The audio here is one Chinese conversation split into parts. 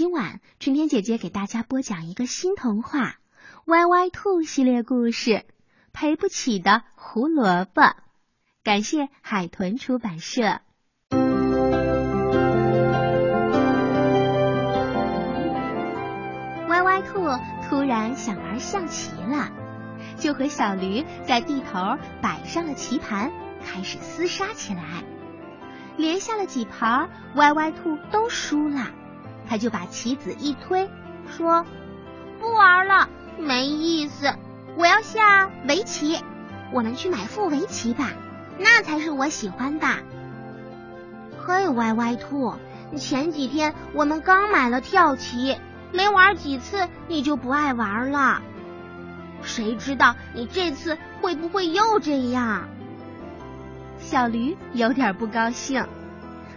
今晚春天姐姐给大家播讲一个新童话《歪歪兔》系列故事《赔不起的胡萝卜》，感谢海豚出版社。歪歪兔突然想玩象棋了，就和小驴在地头摆上了棋盘，开始厮杀起来。连下了几盘，歪歪兔都输了。他就把棋子一推，说：“不玩了，没意思。我要下围棋。我们去买副围棋吧，那才是我喜欢的。”嘿，歪歪兔，前几天我们刚买了跳棋，没玩几次你就不爱玩了。谁知道你这次会不会又这样？小驴有点不高兴。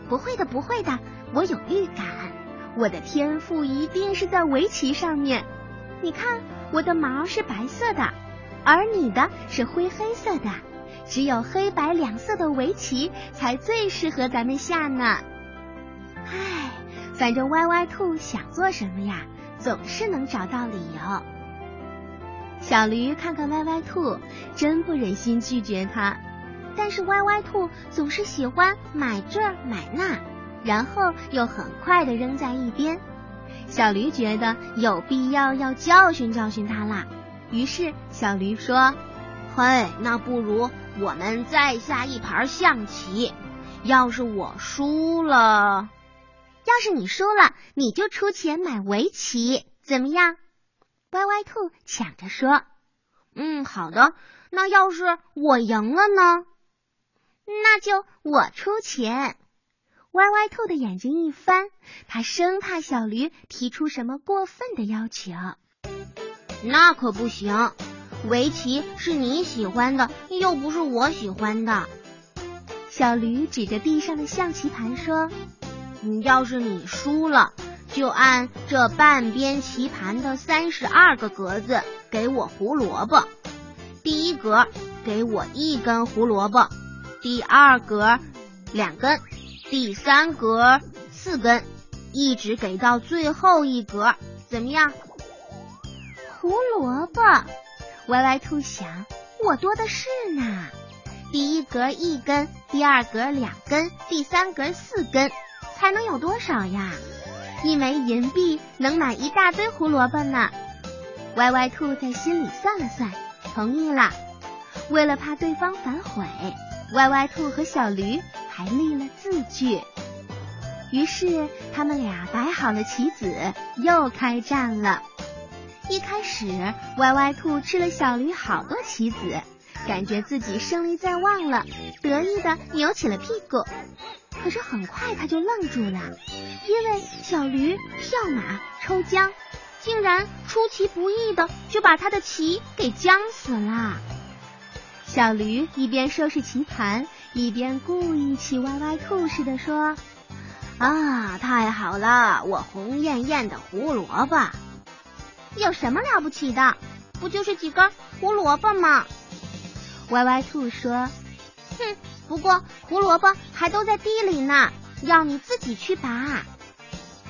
不会的，不会的，我有预感。我的天赋一定是在围棋上面。你看，我的毛是白色的，而你的是灰黑色的。只有黑白两色的围棋才最适合咱们下呢。唉，反正歪歪兔想做什么呀，总是能找到理由。小驴看看歪歪兔，真不忍心拒绝他，但是歪歪兔总是喜欢买这买那。然后又很快的扔在一边，小驴觉得有必要要教训教训他啦。于是小驴说：“嘿，那不如我们再下一盘象棋。要是我输了，要是你输了，你就出钱买围棋，怎么样？”歪歪兔抢着说：“嗯，好的。那要是我赢了呢？那就我出钱。”歪歪兔的眼睛一翻，他生怕小驴提出什么过分的要求。那可不行，围棋是你喜欢的，又不是我喜欢的。小驴指着地上的象棋盘说：“你要是你输了，就按这半边棋盘的三十二个格子给我胡萝卜。第一格给我一根胡萝卜，第二格两根。”第三格四根，一直给到最后一格，怎么样？胡萝卜，歪歪兔想，我多的是呢。第一格一根，第二格两根，第三格四根，才能有多少呀？一枚银币能买一大堆胡萝卜呢。歪歪兔在心里算了算，同意了。为了怕对方反悔，歪歪兔和小驴。还立了字据，于是他们俩摆好了棋子，又开战了。一开始，歪歪兔吃了小驴好多棋子，感觉自己胜利在望了，得意的扭起了屁股。可是很快他就愣住了，因为小驴跳马抽浆，竟然出其不意的就把他的棋给浆死了。小驴一边收拾棋盘。一边故意气歪歪兔似的说：“啊，太好了，我红艳艳的胡萝卜，有什么了不起的？不就是几根胡萝卜吗？”歪歪兔说：“哼，不过胡萝卜还都在地里呢，要你自己去拔。”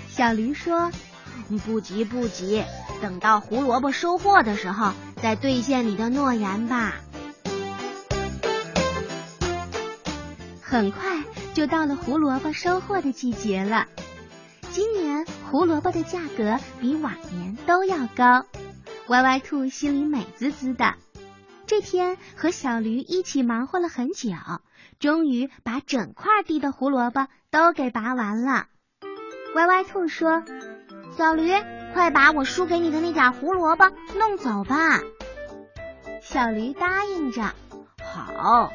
小驴说：“不急不急，等到胡萝卜收获的时候再兑现你的诺言吧。”很快就到了胡萝卜收获的季节了。今年胡萝卜的价格比往年都要高，歪歪兔心里美滋滋的。这天和小驴一起忙活了很久，终于把整块地的胡萝卜都给拔完了。歪歪兔说：“小驴，快把我输给你的那点胡萝卜弄走吧。”小驴答应着：“好。”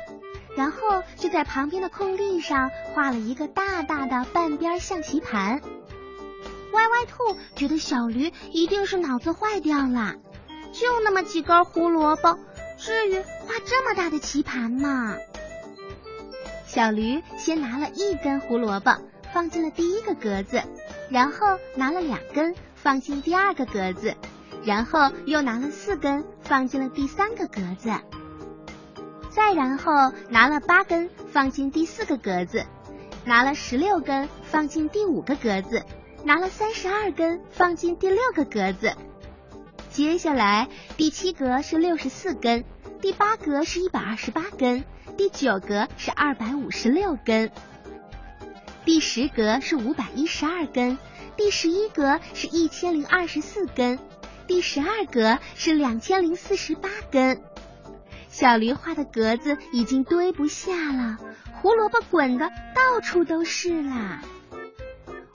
然后就在旁边的空地上画了一个大大的半边象棋盘。歪歪兔觉得小驴一定是脑子坏掉了，就那么几根胡萝卜，至于画这么大的棋盘吗？小驴先拿了一根胡萝卜放进了第一个格子，然后拿了两根放进第二个格子，然后又拿了四根放进了第三个格子。再然后拿了八根放进第四个格子，拿了十六根放进第五个格子，拿了三十二根放进第六个格子。接下来第七格是六十四根，第八格是一百二十八根，第九格是二百五十六根，第十格是五百一十二根，第十一格是一千零二十四根，第十二格是两千零四十八根。小驴画的格子已经堆不下了，胡萝卜滚的到处都是啦。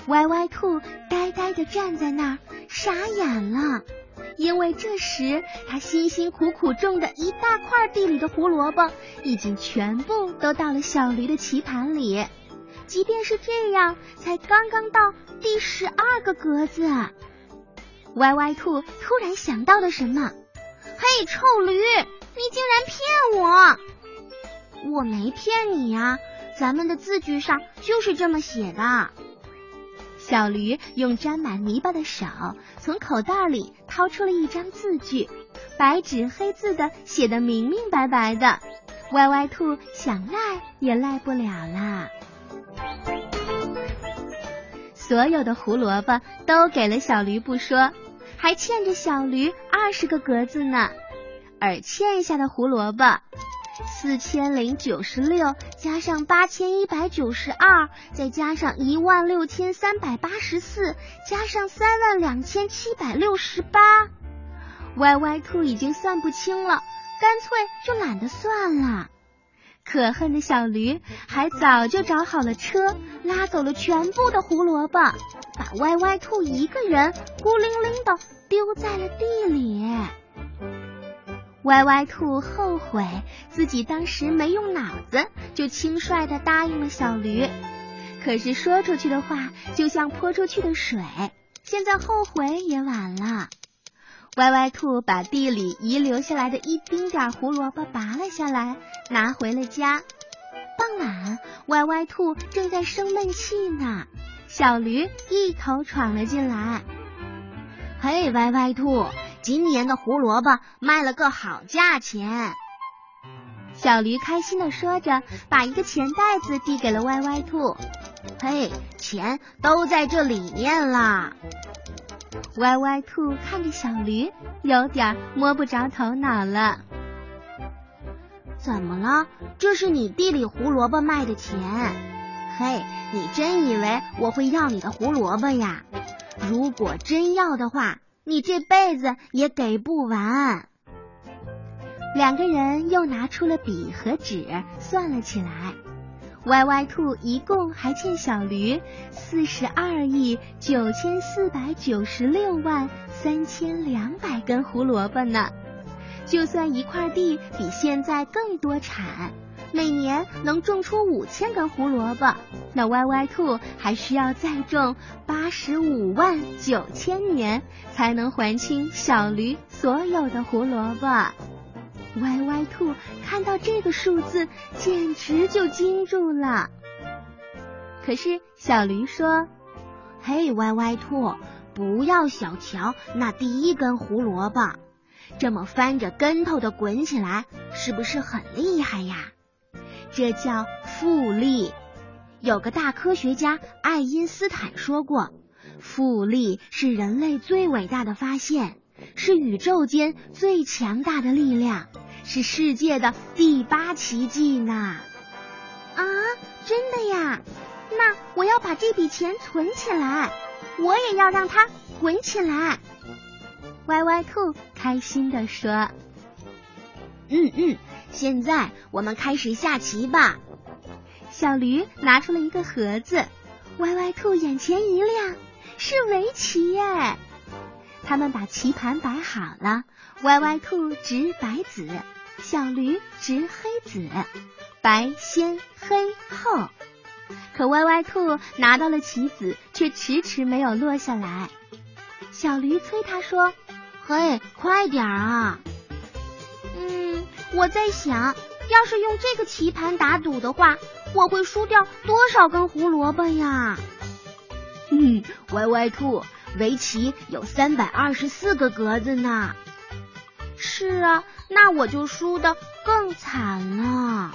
歪歪兔呆呆的站在那儿，傻眼了，因为这时他辛辛苦苦种的一大块地里的胡萝卜已经全部都到了小驴的棋盘里。即便是这样，才刚刚到第十二个格子，歪歪兔突然想到了什么：“嘿，臭驴！”你竟然骗我！我没骗你呀，咱们的字据上就是这么写的。小驴用沾满泥巴的手从口袋里掏出了一张字据，白纸黑字的写的明明白白的。歪歪兔想赖也赖不了啦。所有的胡萝卜都给了小驴不说，还欠着小驴二十个格子呢。而欠下的胡萝卜，四千零九十六加上八千一百九十二，再加上一万六千三百八十四，加上三万两千七百六十八，歪歪兔已经算不清了，干脆就懒得算了。可恨的小驴还早就找好了车，拉走了全部的胡萝卜，把歪歪兔一个人孤零零的丢在了地里。歪歪兔后悔自己当时没用脑子，就轻率的答应了小驴。可是说出去的话就像泼出去的水，现在后悔也晚了。歪歪兔把地里遗留下来的一丁点胡萝卜拔了下来，拿回了家。傍晚，歪歪兔正在生闷气呢，小驴一头闯了进来。嘿，歪歪兔。今年的胡萝卜卖了个好价钱，小驴开心的说着，把一个钱袋子递给了歪歪兔。嘿，钱都在这里面啦！歪歪兔看着小驴，有点摸不着头脑了。怎么了？这是你地里胡萝卜卖的钱？嘿，你真以为我会要你的胡萝卜呀？如果真要的话。你这辈子也给不完。两个人又拿出了笔和纸，算了起来。歪歪兔一共还欠小驴四十二亿九千四百九十六万三千两百根胡萝卜呢。就算一块地比现在更多产。每年能种出五千根胡萝卜，那歪歪兔还需要再种八十五万九千年，才能还清小驴所有的胡萝卜。歪歪兔看到这个数字，简直就惊住了。可是小驴说：“嘿，歪歪兔，不要小瞧那第一根胡萝卜，这么翻着跟头的滚起来，是不是很厉害呀？”这叫复利。有个大科学家爱因斯坦说过，复利是人类最伟大的发现，是宇宙间最强大的力量，是世界的第八奇迹呢。啊，真的呀？那我要把这笔钱存起来，我也要让它滚起来。歪歪兔开心的说：“嗯嗯。”现在我们开始下棋吧。小驴拿出了一个盒子，歪歪兔眼前一亮，是围棋耶！他们把棋盘摆好了，歪歪兔执白子，小驴执黑子，白先黑后。可歪歪兔拿到了棋子，却迟迟没有落下来。小驴催他说：“嘿，快点儿啊！”我在想，要是用这个棋盘打赌的话，我会输掉多少根胡萝卜呀？嗯，歪歪兔，围棋有三百二十四个格子呢。是啊，那我就输的更惨了。